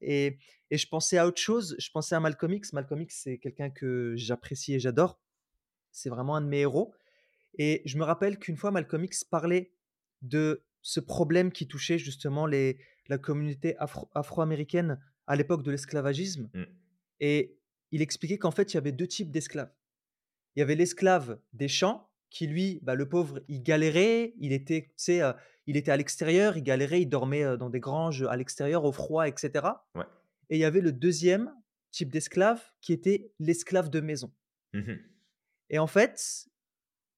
et et je pensais à autre chose, je pensais à Malcolm X. Malcolm X, c'est quelqu'un que j'apprécie et j'adore. C'est vraiment un de mes héros et je me rappelle qu'une fois Malcolm X parlait de ce problème qui touchait justement les la communauté afro afro-américaine à l'époque de l'esclavagisme Mmh. et il expliquait qu'en fait, il y avait 2 types d'esclaves. Il y avait l'esclave des champs qui lui, bah, le pauvre, il galérait, il était, tu sais, heu, il était à l'extérieur, il galérait, il dormait, dans des granges, à l'extérieur au froid et cetera Ouais. et il y avait le deuxième type d'esclave qui était l'esclave de maison Mmh mh. et en fait,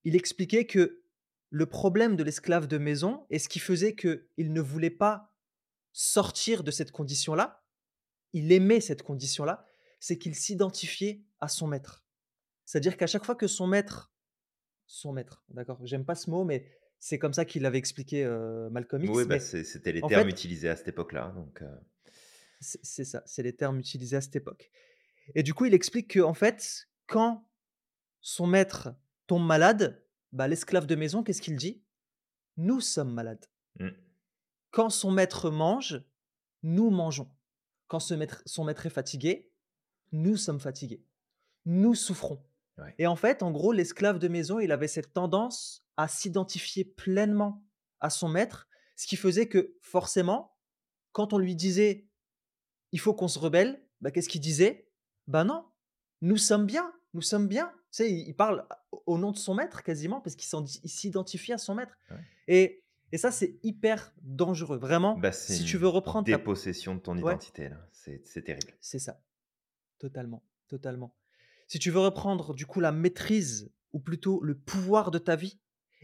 il expliquait que le problème de l'esclave de maison et ce qui faisait qu'il ne voulait pas sortir de cette condition-là, il aimait cette condition-là, c'est qu'il s'identifiait à son maître. C'est-à-dire qu'à chaque fois que son maître son maître, d'accord, j'aime pas ce mot, mais c'est comme ça qu'il l'avait expliqué, heu, Malcolm Oui, X, bah, mais c'est c'était les en termes fait, utilisés à cette époque-là, donc heu, c'est ça, c'est les termes utilisés à cette époque et du coup, il explique qu'en fait, quand son maître tombe malade, bah, l'esclave de maison, qu'est-ce qu'il dit? «Nous sommes malades». mmh, Quand son maître mange, nous mangeons. Quand ce maître son maître est fatigué, nous sommes fatigués. Nous souffrons ouais. et en fait, en gros, l'esclave de maison, il avait cette tendance à s'identifier pleinement à son maître, ce qui faisait que forcément, quand on lui disait: «Il faut qu'on se rebelle», bah, qu'est-ce qu'il disait? «Bah, non, nous sommes bien, nous sommes bien». Tu sais, il parle au nom de son maître quasiment parce qu'il s'identifie à son maître Ouais. et et ça, c'est hyper dangereux. Vraiment, Bah, si tu veux reprendre ta dépossession de ton ouais, identité. C'est c'est terrible. c'est ça, totalement, totalement. Si tu veux reprendre du coup la maîtrise ou plutôt le pouvoir de ta vie,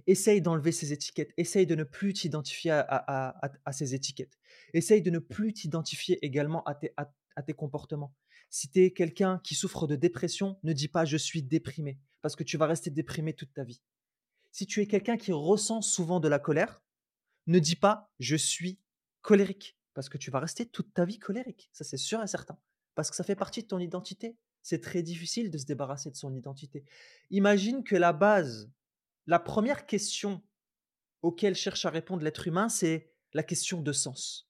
essaye d'enlever ces étiquettes. Essaye de ne plus t'identifier à, ces étiquettes. Essaye de ne plus t'identifier également à tes comportements. Si tu es quelqu'un qui souffre de dépression, ne dis pas je suis déprimé, parce que tu vas rester déprimé toute ta vie. Si tu es quelqu'un qui ressent souvent de la colère, ne dis pas je suis colérique, parce que tu vas rester toute ta vie colérique. Ça, c'est sûr et certain. Parce que ça fait partie de ton identité. C'est très difficile de se débarrasser de son identité. Imagine que la base, la première question auquel cherche à répondre l'être humain, c'est la question de sens.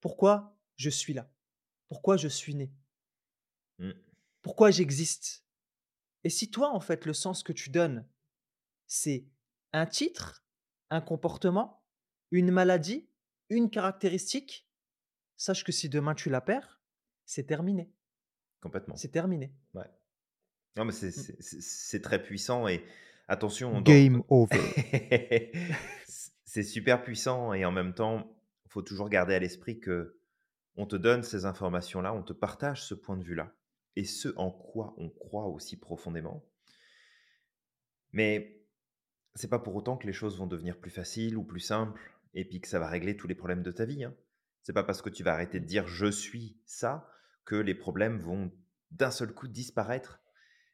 Pourquoi je suis là? Pourquoi je suis né? Mmh. Pourquoi j'existe? Et si toi, en fait, le sens que tu donnes, c'est un titre, un comportement, une maladie, une caractéristique, sache que si demain tu la perds, c'est terminé. Complètement. C'est terminé. Ouais. Non, mais c'est Mmh. c'est très puissant et attention dans Game over. *laughs* c'est super puissant et en même temps, faut toujours garder à l'esprit que on te donne ces informations-là, on te partage ce point de vue-là et ce en quoi on croit aussi profondément. Mais c'est pas pour autant que les choses vont devenir plus faciles ou plus simples et puis que ça va régler tous les problèmes de ta vie, hein. C'est pas parce que tu vas arrêter de Mmh. dire: «Je suis ça» que les problèmes vont d'un seul coup disparaître.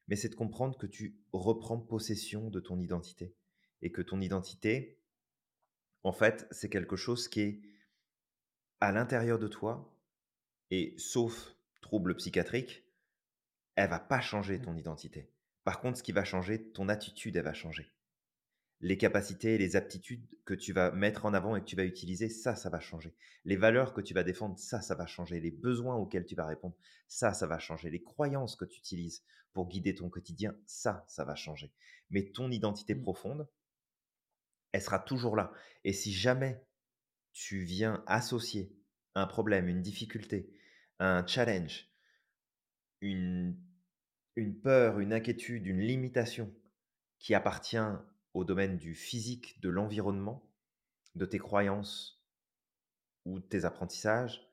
Mais c'est de comprendre que tu reprends possession de ton identité et que ton identité, en fait, c'est quelque chose qui est à l'intérieur de toi et sauf trouble psychiatrique, elle va pas changer Mmh. ton identité. Par contre, ce qui va changer, ton attitude, elle va changer. Les capacités, les aptitudes que tu vas mettre en avant et que tu vas utiliser, ça, ça va changer. Les valeurs que tu vas défendre, ça, ça va changer. Les besoins auxquels tu vas répondre, ça, ça va changer. Les croyances que tu utilises pour guider ton quotidien, ça, ça va changer. Mais ton identité Mmh. profonde, elle sera toujours là. Et si jamais tu viens associer un problème, une difficulté, un challenge, une, une peur, une inquiétude, une limitation qui appartient au domaine du physique, de l'environnement, de tes croyances ou de tes apprentissages,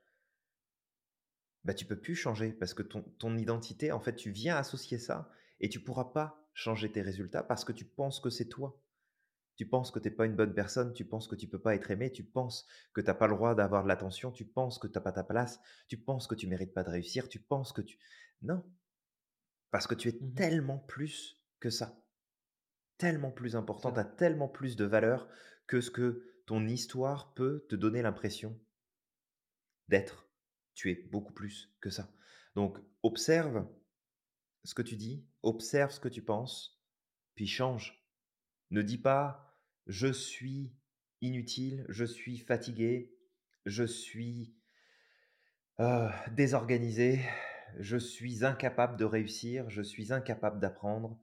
bah, tu peux plus changer parce que ton, ton identité, en fait, tu viens associer ça et tu pourras pas changer tes résultats parce que tu penses que c'est toi. Tu penses que tu es pas une bonne personne, tu penses que tu peux pas être aimé, tu penses que tu as pas le droit d'avoir de l'attention, tu penses que tu as pas ta place, tu penses que tu mérites pas de réussir, tu penses que tu... Non, parce que tu es Mmh tellement plus que ça. Tellement plus C'est important, tu vrai. as tellement plus de valeur que ce que ton histoire peut te donner l'impression d'être. Tu es beaucoup plus que ça. Donc observe ce que tu dis, observe ce que tu penses, puis change. Ne dis pas je suis inutile, je suis fatigué, je suis, heu, désorganisé, je suis incapable de réussir, je suis incapable d'apprendre.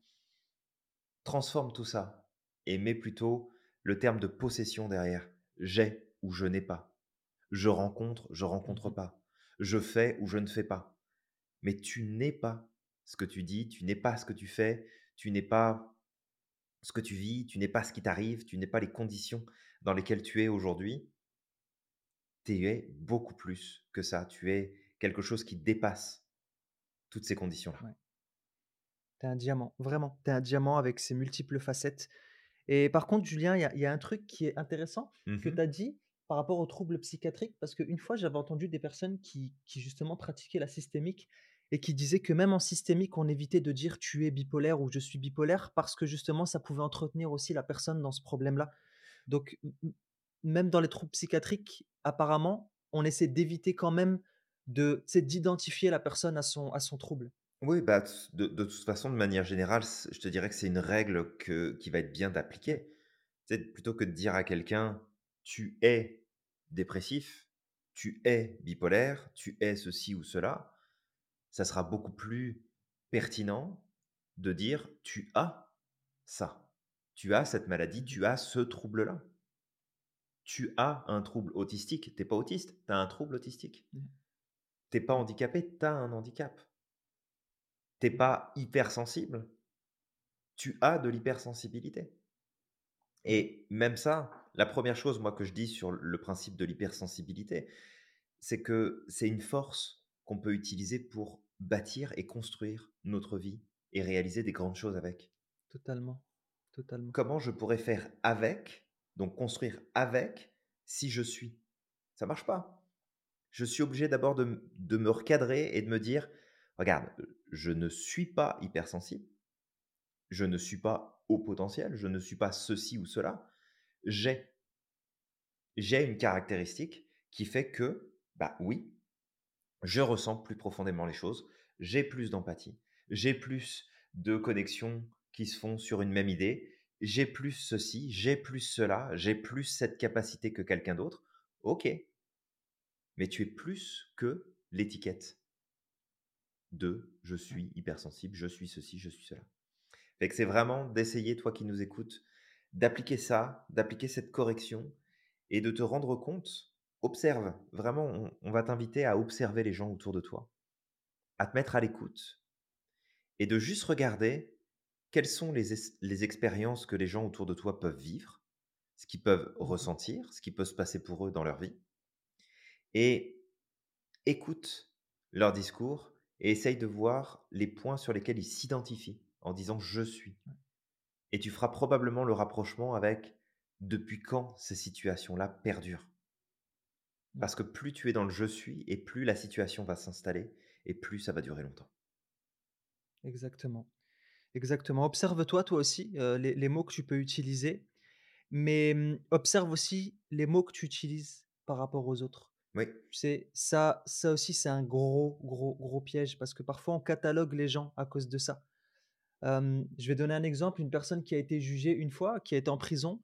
Transforme tout ça et mets plutôt le terme de possession derrière. J'ai ou je n'ai pas. Je rencontre, je rencontre Mmh pas. Je fais ou je ne fais pas. Mais tu n'es pas ce que tu dis, tu n'es pas ce que tu fais, tu n'es pas ce que tu vis, tu n'es pas ce qui t'arrive, tu n'es pas les conditions dans lesquelles tu es aujourd'hui. Tu es beaucoup plus que ça. Tu es quelque chose qui dépasse toutes ces conditions-là. Ouais. Tu un diamant, vraiment. Tu es un diamant avec ses multiples facettes et par contre, Julien, il y a il y a un truc qui est intéressant que tu Mmh as dit par rapport aux troubles psychiatriques, parce qu'une fois, j'avais entendu des personnes qui qui justement pratiquaient la systémique et qui disaient que même en systémique, on évitait de dire: «Tu es bipolaire» ou «Je suis bipolaire» parce que justement, ça pouvait entretenir aussi la personne dans ce problème-là. Donc m m même dans les troubles psychiatriques, apparemment, on essaie d'éviter quand même de tu sais, d'identifier la personne à son à son trouble. Oui, bah, t de de toute façon, de manière générale, c je te dirais que c'est une règle que qui va être bien d'appliquer. Tu sais, plutôt que de dire à quelqu'un: «Tu es dépressif, tu es bipolaire, tu es ceci ou cela», ça sera beaucoup plus pertinent de dire: «Tu as ça. Tu as cette maladie, mmh tu as ce trouble-là. Tu as un trouble autistique». Tu es pas autiste, tu as un trouble autistique. mh, Tu es pas handicapé, tu as un handicap. Tu es mmh, pas hypersensible, tu as de l'hypersensibilité. Et même ça, la première chose, moi, que je dis sur le principe de l'hypersensibilité, c'est que c'est une force qu'on peut utiliser pour bâtir et construire notre vie et réaliser des grandes choses avec. totalement, totalement. Comment je pourrais faire avec, donc construire avec, si je suis? Ça marche pas. Je suis obligé d'abord de de me recadrer et de me dire: «Regarde, je ne suis pas hypersensible, je ne suis pas haut potentiel, je ne suis pas ceci ou cela. J'ai j'ai une caractéristique qui fait que, bah, oui, je ressens plus profondément les choses, j'ai plus d'empathie, j'ai plus de connexions qui se font sur une même idée, j'ai plus ceci, j'ai plus cela, j'ai plus cette capacité que quelqu'un d'autre. OK, mais tu es plus que l'étiquette de je suis hypersensible, je suis ceci, je suis cela. Fait que c'est vraiment d'essayer, toi qui nous écoutes, d'appliquer ça, d'appliquer cette correction et de te rendre compte. Observe, vraiment, on, on va t'inviter à observer les gens autour de toi, à te mettre à l'écoute et de juste regarder quelles sont les, es- les expériences que les gens autour de toi peuvent vivre, ce qu'ils peuvent mmh ressentir, ce qui peut se passer pour eux dans leur vie. Et écoute leur discours et essaye de voir les points sur lesquels ils s'identifient en disant je suis. Et tu feras probablement le rapprochement avec depuis quand ces situations-là perdurent. ouais, Parce que plus tu es dans le «je suis» et plus la situation va s'installer et plus ça va durer longtemps. exactement, exactement. Observe-toi, toi aussi, les les mots que tu peux utiliser, mais, mmh, observe aussi les mots que tu utilises par rapport aux autres. Sais, ça ça aussi, c'est un gros, gros, gros piège parce que parfois on catalogue les gens à cause de ça. Je vais donner un exemple, une personne qui a été jugée une fois, qui a été en prison.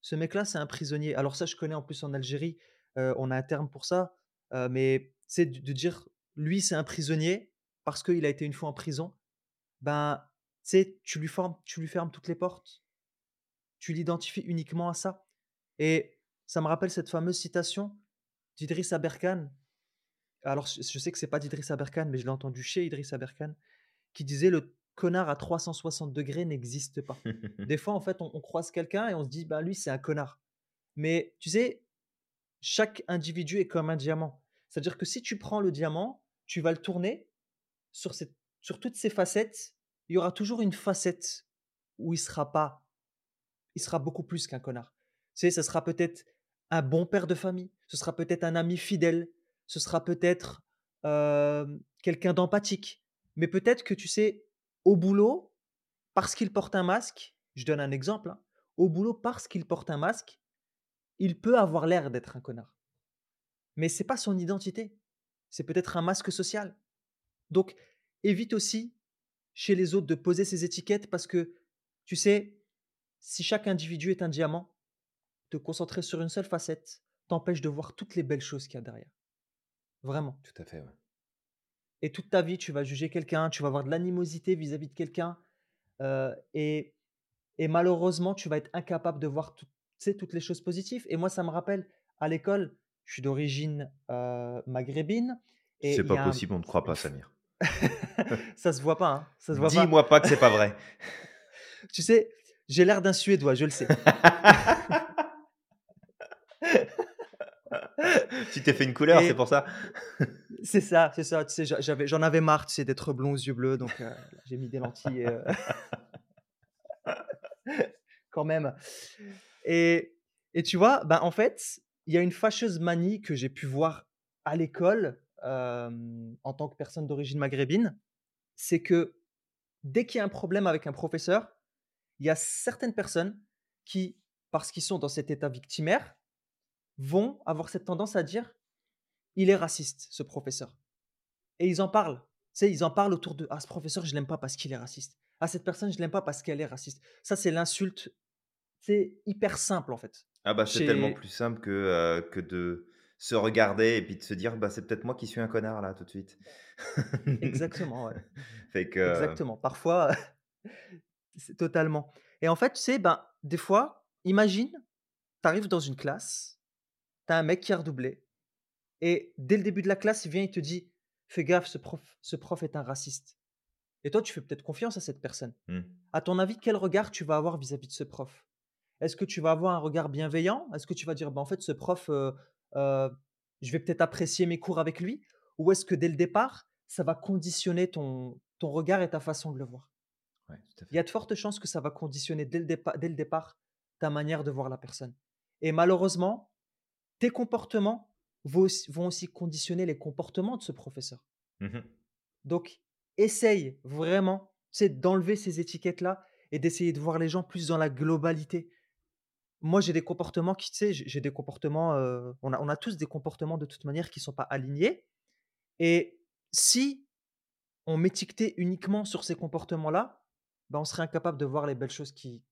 Ce mec-là, c'est un prisonnier. Alors ça, je connais en plus en Algérie, on a un terme pour ça, mais c'est de dire: «Lui, c'est un prisonnier parce qu'il a été une fois en prison». Ben, tu tu lui formes tu lui fermes toutes les portes. Tu l'identifies uniquement à ça et ça me rappelle cette fameuse citation d'Idriss Aberkane. Alors je sais que c'est pas d'Idriss Aberkane, mais je l'ai entendu chez Idriss Aberkane, qui disait: «Le connard à 360 degrés n'existe pas». *laughs* Des fois, en fait, on on croise quelqu'un et on se dit: «Bah, lui, c'est un connard». Mais tu sais, chaque individu est comme un diamant. C'est-à-dire que si tu prends le diamant, tu vas le tourner sur cette sur toutes ses facettes, il y aura toujours une facette où il sera pas il sera beaucoup plus qu'un connard. Tu sais, ce sera peut-être un bon père de famille, ce sera peut-être un ami fidèle, ce sera peut-être, quelqu'un d'empathique. Mais peut-être que, tu sais, au boulot, parce qu'il porte un masque, je donne un exemple, hein, au boulot, parce qu'il porte un masque, il peut avoir l'air d'être un connard. Mais c'est pas son identité. C'est peut-être un masque social. Donc évite aussi, chez les autres, de poser ces étiquettes parce que, tu sais, si chaque individu est un diamant, te concentrer sur une seule facette t'empêche de voir toutes les belles choses qu'il y a derrière. Vraiment. Tout à fait, ouais. Et toute ta vie, tu vas juger quelqu'un, tu vas avoir de l'animosité vis-à-vis de quelqu'un, heu et et malheureusement, tu vas être incapable de voir sais, toutes les choses positives et moi, ça me rappelle à l'école, je suis d'origine, heu, maghrébine C'est pas un possible, on ne croit pas, *laughs* Samir. ça se voit pas, hein, ça se voit pas. Dis-moi pas que c'est pas vrai. *laughs* Tu sais, j'ai l'air d'un Suédois, je le sais. *laughs* *laughs* Tu t'es fait une couleur, c'est pour ça? c'est ça, c'est ça, tu sais, j'a j'avais j'en avais marre, tu sais, d'être blond aux yeux bleus, donc heu, j'ai mis des lentilles heu *laughs* quand même et et tu vois, ben, en fait, il y a une fâcheuse manie que j'ai pu voir à l'école, hem, en tant que personne d'origine maghrébine, c'est que dès qu'il y a un problème avec un professeur, il y a certaines personnes qui, parce qu'ils sont dans cet état victimaire, vont avoir cette tendance à dire: «Il est raciste, ce professeur» et ils en parlent. Tu sais, ils en parlent autour d'eux: «Ah, ce professeur, je l'aime pas parce qu'il est raciste. Ah, cette personne, je l'aime pas parce qu'elle est raciste». Ça, c'est l'insulte, c'est hyper simple, en fait. Ah bah, c'est tellement plus simple que, heu, que de se regarder et puis de se dire: «Bah, c'est peut-être moi qui suis un connard là, tout de suite». *laughs* Exactement, ouais. Fait que Exactement. Parfois, *laughs* c'est totalement et en fait, tu sais, ben, des fois, imagine, tu arrives dans une classe, tu as un mec qui a redoublé et dès le début de la classe, il vient, il te dit: «Fais gaffe, ce prof ce prof est un raciste» et toi, tu fais peut-être confiance à cette personne. Mmh. À ton avis, quel regard tu vas avoir vis-à-vis de ce prof? Est-ce que tu vas avoir un regard bienveillant? Est-ce que tu vas dire: «Bah, en fait, ce prof, heu heu, je vais peut-être apprécier mes cours avec lui» ou est-ce que dès le départ, ça va conditionner ton ton regard et ta façon de le voir? Ouais, tout à Il y a de fortes chances que ça va conditionner dès le dès le départ ta manière de voir la personne et malheureusement, tes comportements vont auss vont aussi conditionner les comportements de ce professeur. Mmh mh. Donc essaye vraiment, sais, d'enlever ces étiquettes-là et d'essayer de voir les gens plus dans la globalité. Moi, j'ai des comportements qui, tu sais, j'ai des comportements, heu, on a on a tous des comportements de toute manière qui sont pas alignés et si on m'étiquetait uniquement sur ces comportements-là, bah, on serait incapable de voir les belles choses qui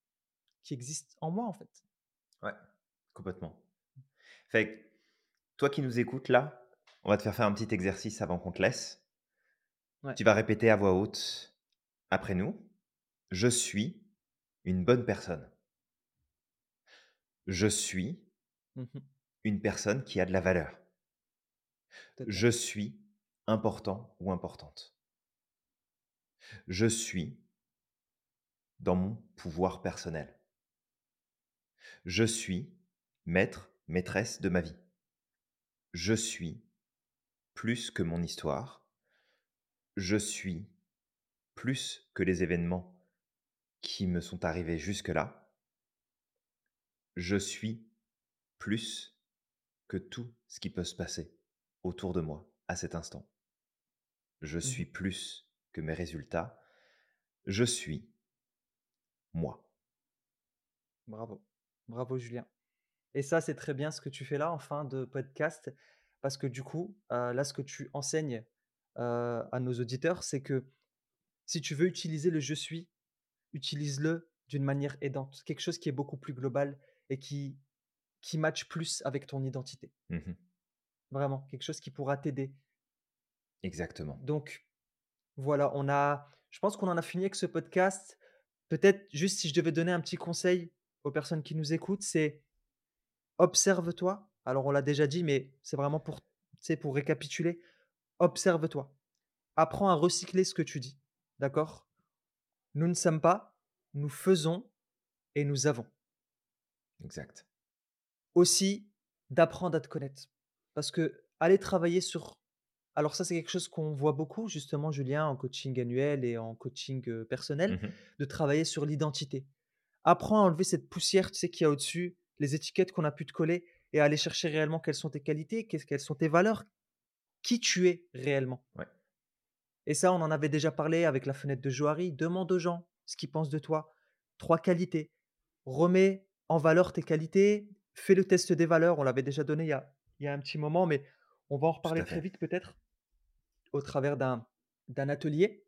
qui existent en moi, en fait. Ouais, complètement. Fait que, toi qui nous écoutes là, on va te faire faire un petit exercice avant qu'on te laisse. Ouais. Tu vas répéter à voix haute après nous: «Je suis une bonne personne». «Je suis Mmh mh. une personne qui a de la valeur». «Je suis important ou importante». «Je suis dans mon pouvoir personnel». «Je suis maître, maîtresse de ma vie». «Je suis plus que mon histoire». «Je suis plus que les événements qui me sont arrivés jusque-là». «Je suis plus que tout ce qui peut se passer autour de moi à cet instant». «Je Mmh suis plus que mes résultats». «Je suis moi». Bravo, bravo Julien et ça, c'est très bien ce que tu fais là en fin de podcast parce que du coup, là, ce que tu enseignes, à nos auditeurs, c'est que si tu veux utiliser le «je suis», utilise-le d'une manière aidante, quelque chose qui est beaucoup plus global et qui qui matche plus avec ton identité. Mmh mh. Vraiment, quelque chose qui pourra t'aider. Exactement. Donc voilà, on a je pense qu'on en a fini avec ce podcast. Peut-être juste si je devais donner un petit conseil aux personnes qui nous écoutent, c'est observe-toi. Alors on l'a déjà dit, mais c'est vraiment pour, pour récapituler. Observe-toi. Apprends à recycler ce que tu dis, d'accord? Nous ne sommes pas, nous faisons et nous avons. Exact. Aussi, d'apprendre à te connaître. Parce qu'aller travailler sur alors ça, c'est quelque chose qu'on voit beaucoup justement, Julien, en coaching annuel et en coaching, personnel, Mmh mh. de travailler sur l'identité. Apprends à enlever cette poussière, tu sais, qu'il y a au-dessus, les étiquettes qu'on a pu te coller et aller chercher réellement quelles sont tes qualités, qu'est-ce quelles sont tes valeurs, qui tu es réellement. Ouais. Et ça, on en avait déjà parlé avec la fenêtre de Johari. Demande aux gens ce qu'ils pensent de toi. 3 qualités. Remets en valeur tes qualités, fais le test des valeurs, on l'avait déjà donné il y a il y a un petit moment, mais on va en reparler très vite peut-être, au travers d'un d'un atelier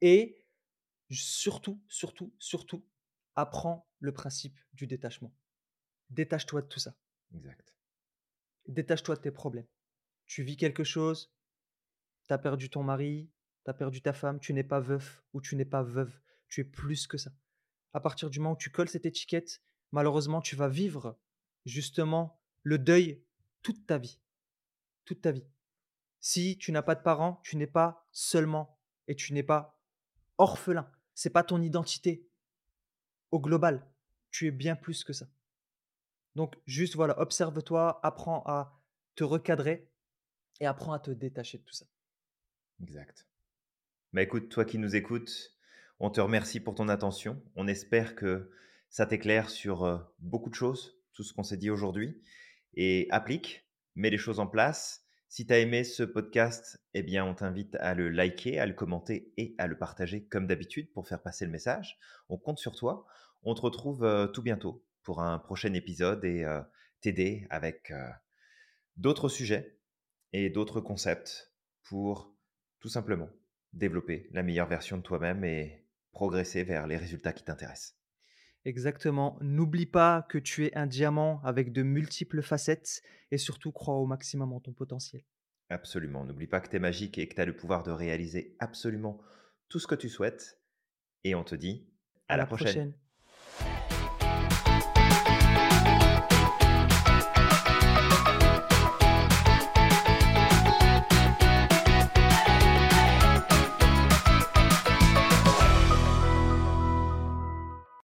et surtout, surtout, surtout, apprends le principe du détachement. Détache-toi de tout ça. Exact. Détache-toi de tes problèmes. Tu vis quelque chose, tu as perdu ton mari, tu as perdu ta femme, tu n'es pas veuf ou tu n'es pas veuve, tu es plus que ça. À partir du moment où tu colles cette étiquette, malheureusement, tu vas vivre justement le deuil toute ta vie. Toute ta vie. Si tu n'as pas de parents, tu n'es pas seulement et tu n'es pas orphelin. C'est pas ton identité. Au global, tu es bien plus que ça. Donc juste voilà, observe-toi, apprends à te recadrer et apprends à te détacher de tout ça. Exact. Mais écoute, toi qui nous écoutes, on te remercie pour ton attention. On espère que ça t'éclaire sur euh, beaucoup de choses, tout ce qu'on s'est dit aujourd'hui, et applique, mets les choses en place. Si tu as aimé ce podcast, eh bien, on t'invite à le liker, à le commenter et à le partager comme d'habitude pour faire passer le message. On compte sur toi. On te retrouve euh, tout bientôt pour un prochain épisode et euh, t'aider avec d'autres sujets et d'autres concepts pour tout simplement développer la meilleure version de toi-même et progresser vers les résultats qui t'intéressent. Exactement. N'oublie pas que tu es un diamant avec de multiples facettes et surtout crois au maximum en ton potentiel. Absolument. N'oublie pas que tu es magique et que tu as le pouvoir de réaliser absolument tout ce que tu souhaites. Et on te dit à, la, prochaine.